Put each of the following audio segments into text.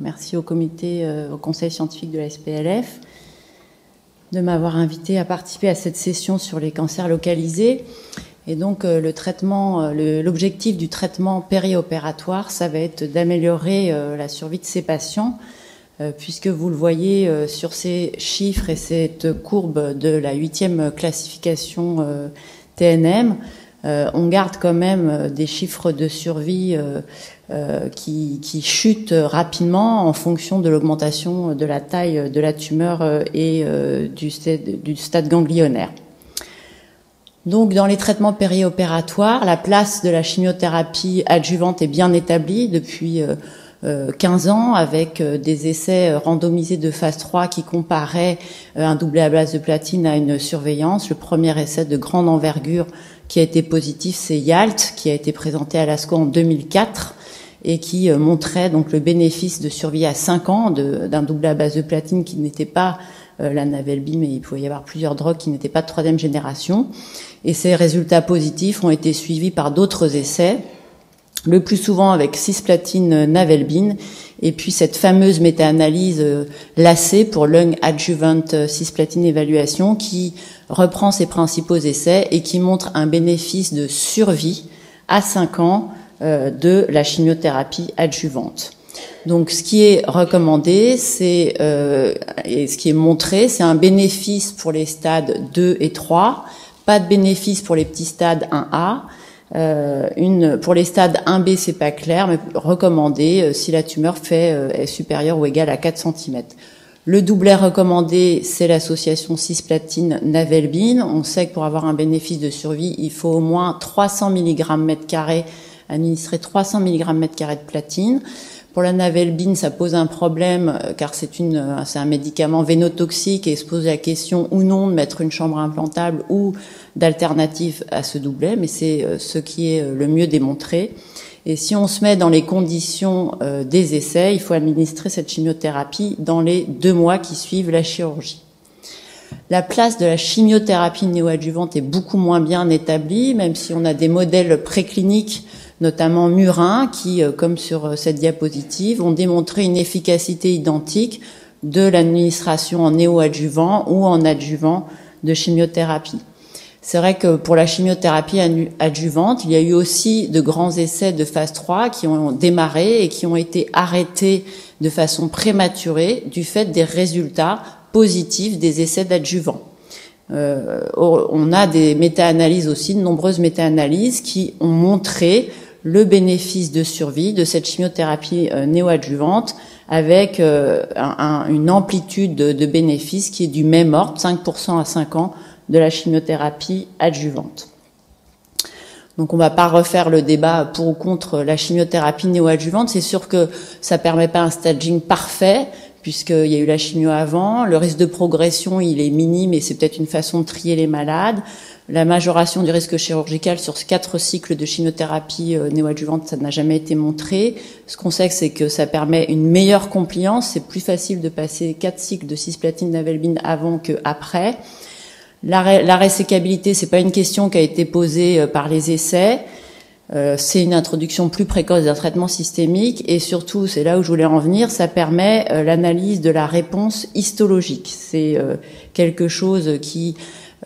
Merci au comité, au conseil scientifique de la SPLF de m'avoir invité à participer à cette session sur les cancers localisés. Et donc le traitement, l'objectif du traitement périopératoire, ça va être d'améliorer la survie de ces patients euh, puisque vous le voyez euh, sur ces chiffres et cette courbe de la huitième classification euh, TNM, on garde quand même des chiffres de survie qui, qui, chutent rapidement en fonction de l'augmentation de la taille de la tumeur et du stade, du stade ganglionnaire. Donc, dans les traitements périopératoires, la place de la chimiothérapie adjuvante est bien établie depuis 15 euh, ans avec euh, des essais euh, randomisés de phase 3 qui comparaient un doublé à base de platine à une surveillance. Le premier essai de grande envergure qui a été positif, c'est YALT, qui a été présenté à l'ASCO en 2004 et qui montrait donc le bénéfice de survie à 5 ans d'un doublé à base de platine qui n'était pas la Navelbi, mais il pouvait y avoir plusieurs drogues qui n'étaient pas de troisième génération. Et ces résultats positifs ont été suivis par d'autres essais le plus souvent avec cisplatine navelbine, et puis cette fameuse méta-analyse euh, lacée pour lung adjuvant euh, cisplatine évaluation qui reprend ses principaux essais et qui montre un bénéfice de survie à 5 ans euh, de la chimiothérapie adjuvante. Donc, ce qui est recommandé, c'est et ce qui est montré, c'est un bénéfice pour les stades 2 et 3, pas de bénéfice pour les petits stades 1A, euh, une, pour les stades 1B, c'est pas clair, mais recommandé euh, si la tumeur fait, euh, est supérieure ou égale à 4 cm. Le doublet recommandé, c'est l'association cisplatine-navelbine. On sait que pour avoir un bénéfice de survie, il faut au moins 300 mg mètre carré, administrer 300 mg mètre carré de platine. Pour la navelbine, ça pose un problème car c'est une, c'est un médicament vénotoxique et se pose la question ou non de mettre une chambre implantable ou d'alternatives à ce doublet, mais c'est euh, ce qui est euh, le mieux démontré. Et si on se met dans les conditions euh, des essais, il faut administrer cette chimiothérapie dans les deux mois qui suivent la chirurgie. La place de la chimiothérapie néoadjuvante est beaucoup moins bien établie, même si on a des modèles précliniques, notamment murins, qui, comme sur cette diapositive, ont démontré une efficacité identique de l'administration en néoadjuvant ou en adjuvant de chimiothérapie. C'est vrai que pour la chimiothérapie adjuvante, il y a eu aussi de grands essais de phase 3 qui ont démarré et qui ont été arrêtés de façon prématurée du fait des résultats positifs des essais d'adjuvant. Euh, on a des méta-analyses aussi, de nombreuses méta-analyses qui ont montré le bénéfice de survie de cette chimiothérapie euh, néoadjuvante avec euh, une amplitude de, de bénéfices qui est du même ordre, 5% à 5 ans, de la chimiothérapie adjuvante. Donc on va pas refaire le débat pour ou contre la chimiothérapie néoadjuvante. C'est sûr que ça permet pas un staging parfait puisqu'il y a eu la chimio avant. Le risque de progression, il est minime et c'est peut-être une façon de trier les malades. La majoration du risque chirurgical sur quatre cycles de chimiothérapie euh, néoadjuvante, ça n'a jamais été montré. Ce qu'on sait, c'est que ça permet une meilleure compliance. C'est plus facile de passer quatre cycles de cisplatine navelbine avant que après. La, la résécabilité, c'est pas une question qui a été posée euh, par les essais. Euh, c'est une introduction plus précoce d'un traitement systémique et surtout, c'est là où je voulais en venir, ça permet euh, l'analyse de la réponse histologique. C'est quelque chose qui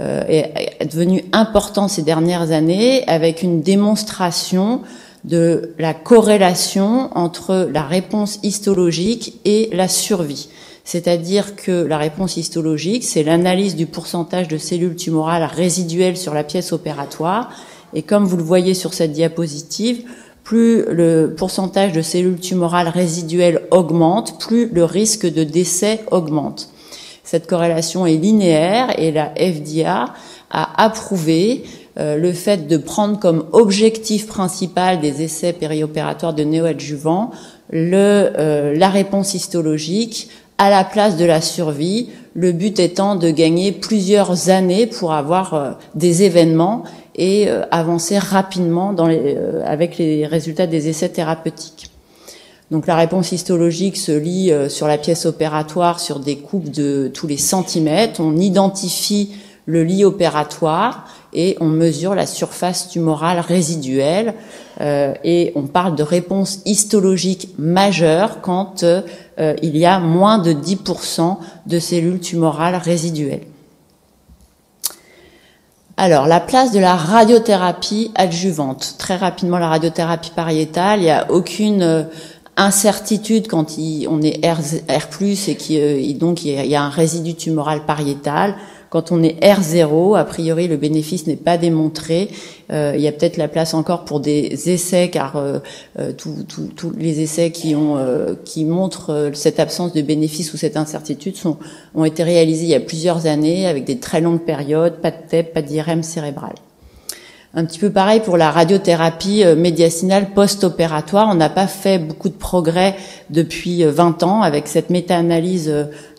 est devenu important ces dernières années avec une démonstration de la corrélation entre la réponse histologique et la survie. C'est-à-dire que la réponse histologique, c'est l'analyse du pourcentage de cellules tumorales résiduelles sur la pièce opératoire. Et comme vous le voyez sur cette diapositive, plus le pourcentage de cellules tumorales résiduelles augmente, plus le risque de décès augmente. Cette corrélation est linéaire et la FDA a approuvé euh, le fait de prendre comme objectif principal des essais périopératoires de néoadjuvants le, euh, la réponse histologique à la place de la survie, le but étant de gagner plusieurs années pour avoir euh, des événements et euh, avancer rapidement dans les, euh, avec les résultats des essais thérapeutiques. Donc la réponse histologique se lit sur la pièce opératoire sur des coupes de tous les centimètres. On identifie le lit opératoire et on mesure la surface tumorale résiduelle euh, et on parle de réponse histologique majeure quand euh, il y a moins de 10% de cellules tumorales résiduelles. Alors, la place de la radiothérapie adjuvante. Très rapidement, la radiothérapie pariétale, il n'y a aucune euh, incertitude quand on est R, R+, et qu'il donc il y a un résidu tumoral pariétal. Quand on est R0, a priori, le bénéfice n'est pas démontré. Euh, il y a peut-être la place encore pour des essais, car euh, euh tous les essais qui ont qui montrent cette absence de bénéfice ou cette incertitude ont été réalisés il y a plusieurs années avec des très longues périodes, pas de TEP, pas d'IRM cérébral. Un petit peu pareil pour la radiothérapie médiacinale post-opératoire. On n'a pas fait beaucoup de progrès depuis 20 ans avec cette méta-analyse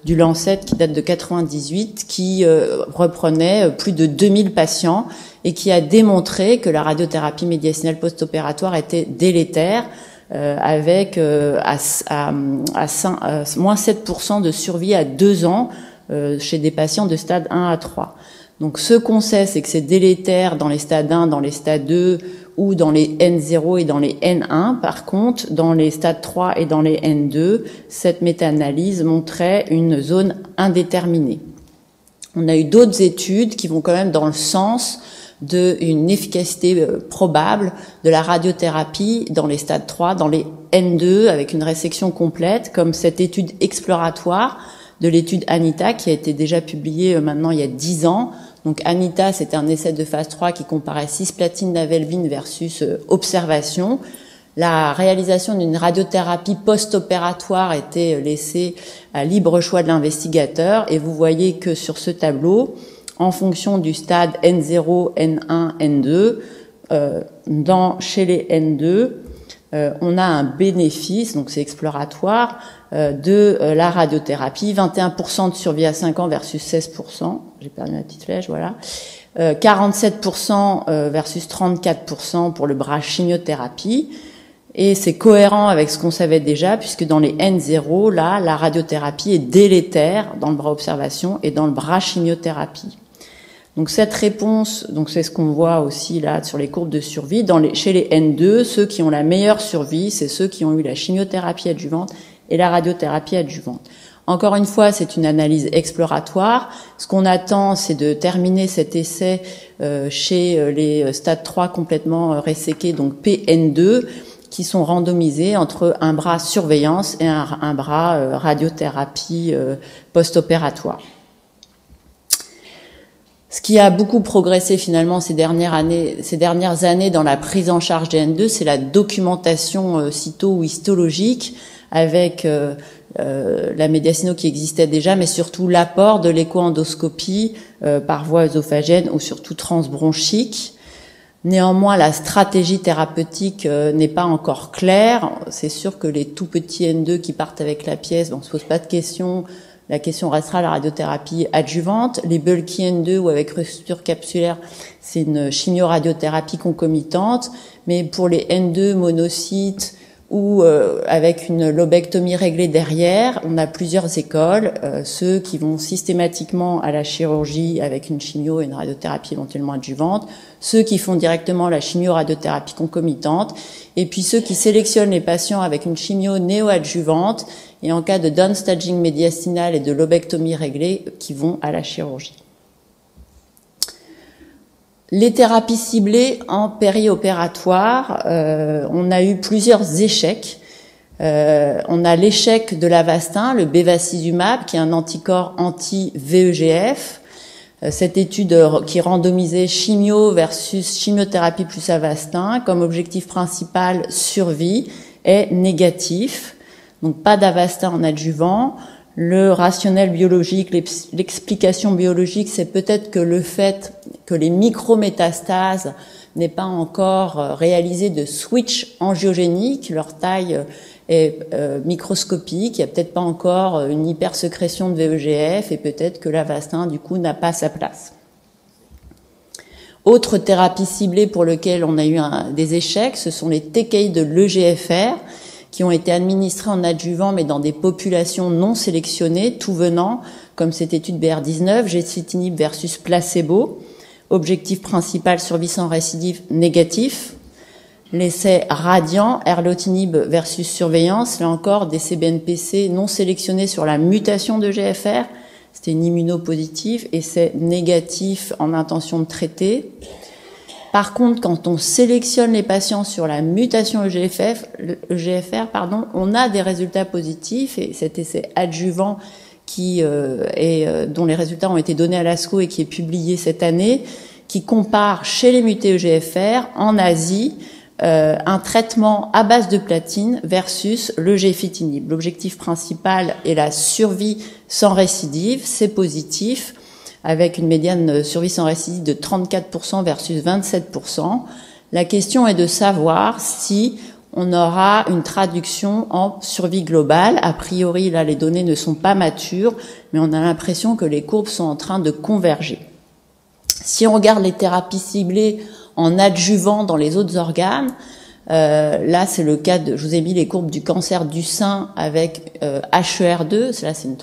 du Lancet qui date de 98, qui euh, reprenait euh, plus de 2000 patients et qui a démontré que la radiothérapie médicinale post-opératoire était délétère, euh, avec à, à, à, moins 7% de survie à deux ans chez des patients de stade 1 à 3. Donc ce qu'on sait, c'est que c'est délétère dans les stades 1, dans les stades 2, ou dans les N0 et dans les N1. Par contre, dans les stades 3 et dans les N2, cette méta-analyse montrait une zone indéterminée. On a eu d'autres études qui vont quand même dans le sens d'une efficacité euh, probable de la radiothérapie dans les stades 3, dans les N2, avec une résection complète, comme cette étude exploratoire de l'étude Anita qui a été déjà publiée euh, maintenant il y a 10 ans donc Anita, c'était un essai de phase 3 qui comparait cisplatine navelvine versus euh, observation. La réalisation d'une radiothérapie post-opératoire était laissée à libre choix de l'investigateur et vous voyez que sur ce tableau, en fonction du stade N0, N1, N2, euh, dans, chez les N2, euh, on a un bénéfice, donc c'est exploratoire, euh, de euh, la radiothérapie, 21% de survie à 5 ans versus 16%, j'ai perdu ma petite flèche, voilà, 47% versus 34% pour le bras chimiothérapie, et c'est cohérent avec ce qu'on savait déjà, puisque dans les N0, là, la radiothérapie est délétère dans le bras observation et dans le bras chimiothérapie. Donc cette réponse, donc c'est ce qu'on voit aussi là sur les courbes de survie. Chez les N2, ceux qui ont la meilleure survie, c'est ceux qui ont eu la chimiothérapie adjuvante et la radiothérapie adjuvante. Encore une fois, c'est une analyse exploratoire. Ce qu'on attend, c'est de terminer cet essai euh, chez euh, les stades 3 complètement euh, resséqués, donc PN2, qui sont randomisés entre un bras surveillance et un, un bras radiothérapie post-opératoire. Ce qui a beaucoup progressé finalement ces dernières années, ces dernières années dans la prise en charge des N2, c'est la documentation euh, cyto ou histologique avec euh, euh, la médiacino qui existait déjà, mais surtout l'apport de l'écho-endoscopie par voie œsophagienne ou surtout transbronchique. Néanmoins, la stratégie thérapeutique n'est pas encore claire. C'est sûr que les tout petits N2 qui partent avec la pièce, on se pose pas de questions la question restera la radiothérapie adjuvante. Les bulky N2 ou avec rupture capsulaire, c'est une chimioradiothérapie concomitante. Mais pour les N2 monocytes ou euh, avec une lobectomie réglée derrière, on a plusieurs écoles. Euh, ceux qui vont systématiquement à la chirurgie avec une chimio et une radiothérapie éventuellement adjuvante, ceux qui font directement la chimio-radiothérapie concomitante, et puis ceux qui sélectionnent les patients avec une chimio néo-adjuvante et en cas de downstaging médiastinal et de lobectomie réglée qui vont à la chirurgie. Les thérapies ciblées en périopératoire, euh, on a eu plusieurs échecs. Euh, on a l'échec de l'Avastin, le bevacizumab, qui est un anticorps anti-VEGF. Euh, cette étude qui randomisait chimio versus chimiothérapie plus Avastin comme objectif principal survie est négatif. Donc pas d'Avastin en adjuvant. Le rationnel biologique, l'explication biologique, c'est peut-être que le fait que les micrométastases n'aient pas encore euh, réalisé de switch angiogénique, leur taille euh, est euh, microscopique, il n'y a peut-être pas encore une hypersécrétion de VEGF et peut-être que l'avastin du coup n'a pas sa place. Autre thérapie ciblée pour lequel on a eu des échecs, ce sont les TKI de l'EGFR qui ont été administrés en adjuvant, mais dans des populations non sélectionnées, tout venant, comme cette étude BR19, gécitinib versus placebo. Objectif principal, survie sans récidive négatif. L'essai radiant, erlotinib versus surveillance, là encore des CBNPC non sélectionnés sur la mutation de GFR, c'était une immunopositive, essai négatif en intention de traiter. Par contre, quand on sélectionne les patients sur la mutation EGFF, EGFR, on a des résultats positifs et cet essai adjuvant euh, euh, dont les résultats ont été donnés à l'ASCO et qui est publié cette année, qui compare chez les mutés EGFR en Asie euh, un traitement à base de platine versus le gefitinib. L'objectif principal est la survie sans récidive, c'est positif avec une médiane survie sans récidive de 34% versus 27%. La question est de savoir si on aura une traduction en survie globale. A priori, là, les données ne sont pas matures, mais on a l'impression que les courbes sont en train de converger. Si on regarde les thérapies ciblées en adjuvant dans les autres organes, euh, là, c'est le cas de. Je vous ai mis les courbes du cancer du sein avec euh, HER2. Là, c'est une,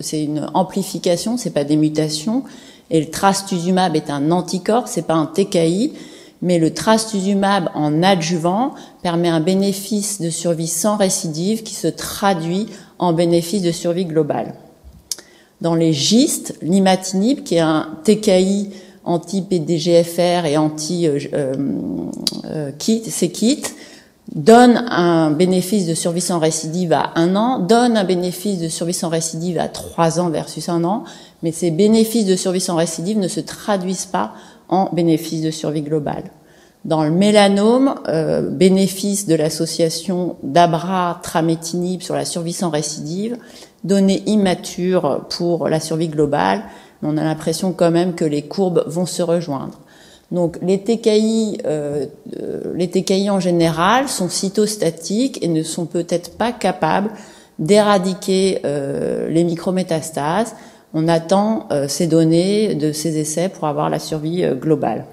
c'est une amplification, c'est pas des mutations. Et le trastuzumab est un anticorps, c'est pas un TKI, mais le trastuzumab en adjuvant permet un bénéfice de survie sans récidive qui se traduit en bénéfice de survie globale. Dans les gistes, l'imatinib, qui est un TKI anti-PDGFR et anti-KIT, euh, euh, kit, donne un bénéfice de survie sans récidive à un an, donne un bénéfice de survie sans récidive à trois ans versus un an, mais ces bénéfices de survie sans récidive ne se traduisent pas en bénéfice de survie globale. Dans le mélanome, euh, bénéfice de l'association d'abra-trametinib sur la survie sans récidive, données immatures pour la survie globale, on a l'impression quand même que les courbes vont se rejoindre. Donc les TKI, euh, euh, les TKI en général sont cytostatiques et ne sont peut-être pas capables d'éradiquer euh, les micrométastases. On attend ces données de ces essais pour avoir la survie globale.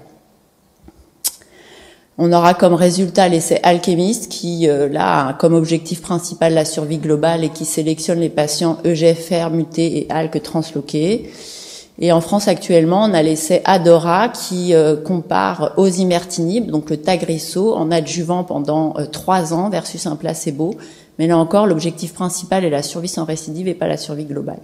On aura comme résultat l'essai alchimiste qui, là, a comme objectif principal la survie globale et qui sélectionne les patients EGFR mutés et ALK transloqués. Et en France actuellement, on a l'essai Adora qui euh, compare osimertinib, donc le Tagrisso, en adjuvant pendant euh, trois ans versus un placebo. Mais là encore, l'objectif principal est la survie sans récidive et pas la survie globale.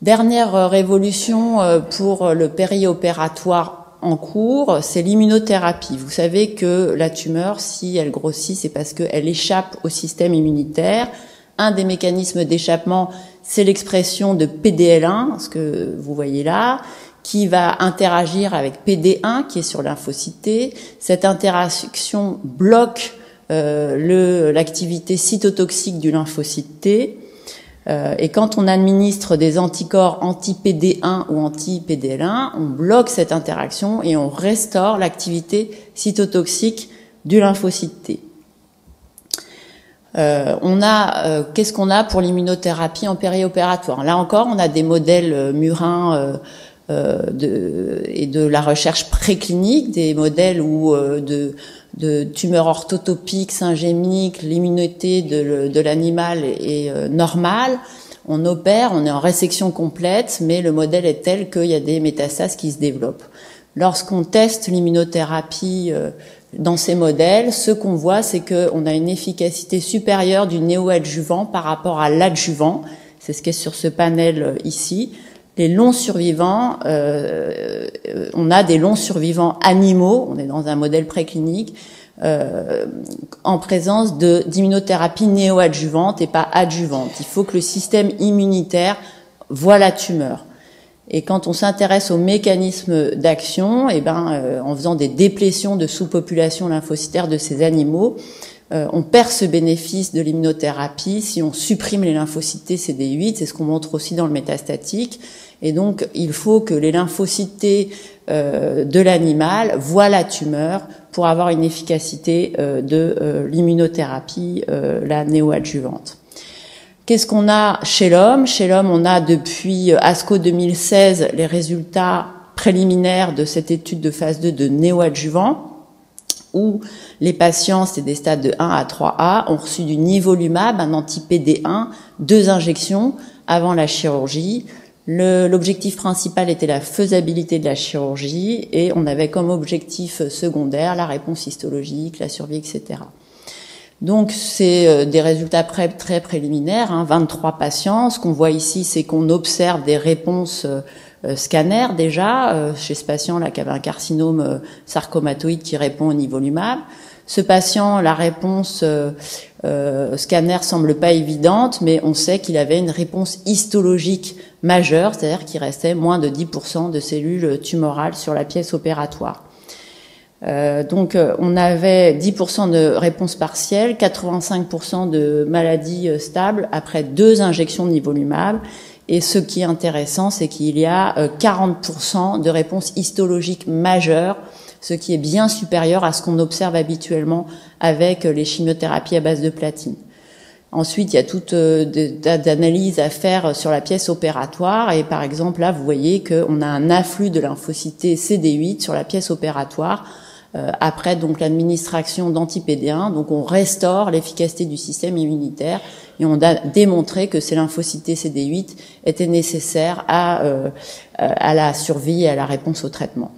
Dernière euh, révolution pour le périopératoire en cours, c'est l'immunothérapie. Vous savez que la tumeur, si elle grossit, c'est parce qu'elle échappe au système immunitaire. Un des mécanismes d'échappement, c'est l'expression de PDL1, ce que vous voyez là, qui va interagir avec PD1 qui est sur lymphocyte Cette interaction bloque euh, l'activité cytotoxique du lymphocyte T. Euh, et quand on administre des anticorps anti-PD1 ou anti-PDL1, on bloque cette interaction et on restaure l'activité cytotoxique du lymphocyte T. Euh, on a, euh, qu'est-ce qu'on a pour l'immunothérapie en périopératoire? Là encore, on a des modèles euh, murins de, et de la recherche préclinique, des modèles où de, de tumeurs orthotopiques, syngémiques, l'immunité de, de l'animal est, normale. On opère, on est en résection complète, mais le modèle est tel qu'il y a des métastases qui se développent. Lorsqu'on teste l'immunothérapie dans ces modèles, ce qu'on voit, c'est qu'on a une efficacité supérieure du néoadjuvant par rapport à l'adjuvant. C'est ce qui est sur ce panel euh, ici. Les longs survivants, euh, on a des longs survivants animaux, on est dans un modèle préclinique, euh, en présence d'immunothérapie néoadjuvante et pas adjuvante. Il faut que le système immunitaire voit la tumeur. Et quand on s'intéresse aux mécanismes d'action, eh ben, euh, en faisant des déplétions de sous-population lymphocytaire de ces animaux, euh, on perd ce bénéfice de l'immunothérapie si on supprime les lymphocytes CD8, c'est ce qu'on montre aussi dans le métastatique. Et donc, il faut que les lymphocytes euh, de l'animal voient la tumeur pour avoir une efficacité de l'immunothérapie, la néoadjuvante. Qu'est-ce qu'on a chez l'homme? Chez l'homme, on a depuis euh, ASCO 2016 les résultats préliminaires de cette étude de phase 2 de néoadjuvant, où les patients, c'est des stades de 1 à 3A, ont reçu du nivolumab, un anti-PD1, deux injections avant la chirurgie. L'objectif principal était la faisabilité de la chirurgie et on avait comme objectif secondaire la réponse histologique, la survie, etc. Donc c'est euh, des résultats très préliminaires, hein, 23 patients. Ce qu'on voit ici, c'est qu'on observe des réponses euh, euh, déjà chez ce patient là qui avait un carcinome sarcomatoïde qui répond au niveau lumab. Ce patient, la réponse euh, euh, scanner semble pas évidente, mais on sait qu'il avait une réponse histologique majeure, c'est-à-dire qu'il restait moins de 10% de cellules tumorales sur la pièce opératoire. Euh, donc on avait 10% de réponse partielle, 85% de maladies stables après deux injections de nivolumab. Et ce qui est intéressant, c'est qu'il y a 40% de réponse histologique majeure ce qui est bien supérieur à ce qu'on observe habituellement avec les chimiothérapies à base de platine. Ensuite, il y a toute euh, d'analyses à faire sur la pièce opératoire et par exemple là, vous voyez qu'on a un afflux de lymphocytes CD8 sur la pièce opératoire euh, après donc l'administration d'anti-PD1. Donc on restaure l'efficacité du système immunitaire et on a démontré que ces lymphocytes CD8 étaient nécessaires à, euh, à la survie et à la réponse au traitement.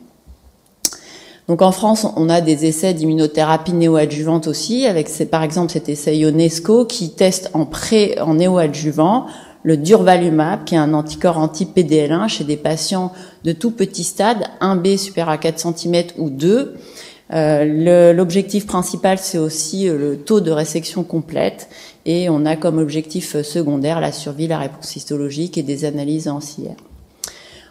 Donc en France, on a des essais d'immunothérapie néoadjuvante aussi, avec par exemple cet essai UNESCO qui teste en pré, en néoadjuvant le durvalumab, qui est un anticorps anti-PDL1 chez des patients de tout petit stade, 1B supérieur à 4 cm ou 2. Euh, L'objectif principal, c'est aussi euh, le taux de résection complète, et on a comme objectif secondaire la survie, la réponse histologique et des analyses anciennes.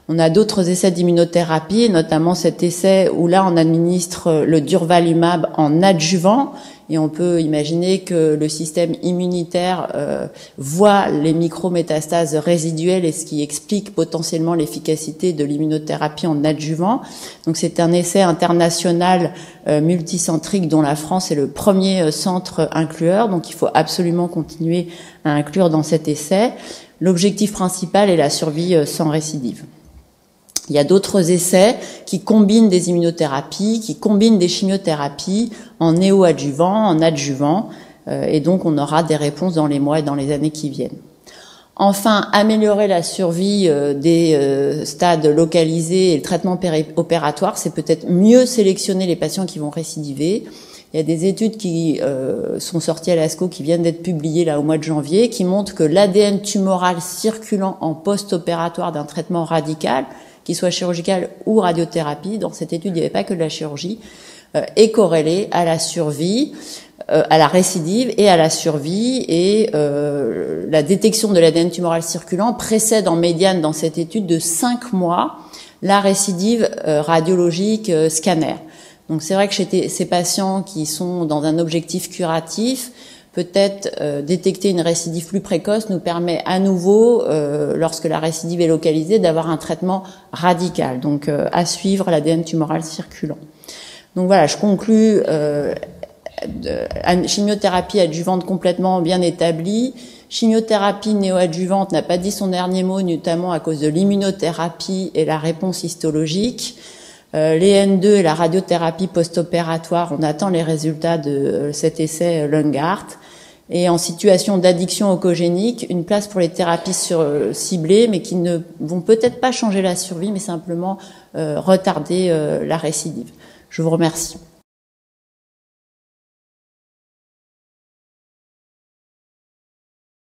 On a d'autres essais d'immunothérapie, notamment cet essai où là on administre le durvalumab en adjuvant et on peut imaginer que le système immunitaire euh, voit les micrométastases résiduelles et ce qui explique potentiellement l'efficacité de l'immunothérapie en adjuvant. Donc c'est un essai international euh, multicentrique dont la France est le premier euh, centre inclueur, donc il faut absolument continuer à inclure dans cet essai. L'objectif principal est la survie sans récidive. Il y a d'autres essais qui combinent des immunothérapies, qui combinent des chimiothérapies en néoadjuvant, en adjuvant, euh, et donc on aura des réponses dans les mois et dans les années qui viennent. Enfin, améliorer la survie euh, des euh, stades localisés et le traitement opératoire, c'est peut-être mieux sélectionner les patients qui vont récidiver. Il y a des études qui sont sorties à l'ASCO qui viennent d'être publiées là au mois de janvier, qui montrent que l'ADN tumoral circulant en post-opératoire d'un traitement radical qu'il soit chirurgical ou radiothérapie, dans cette étude, il n'y avait pas que de la chirurgie, euh, est corrélé à la survie, euh, à la récidive et à la survie. Et euh, la détection de l'ADN tumoral circulant précède en médiane dans cette étude de 5 mois la récidive radiologique scanner. Donc c'est vrai que chez ces patients qui sont dans un objectif curatif, peut-être euh, détecter une récidive plus précoce nous permet à nouveau, euh, lorsque la récidive est localisée, d'avoir un traitement radical. Donc euh, à suivre l'ADN tumoral circulant. Donc voilà, je conclus. chimiothérapie adjuvante complètement bien établie. Chimiothérapie néoadjuvante n'a pas dit son dernier mot, notamment à cause de l'immunothérapie et la réponse histologique. Euh, les N2 et la radiothérapie post-opératoire, on attend les résultats de euh, cet essai euh, Lungart. Et en situation d'addiction oncogénique, une place pour les thérapies sur, ciblées, mais qui ne vont peut-être pas changer la survie, mais simplement retarder la récidive. Je vous remercie.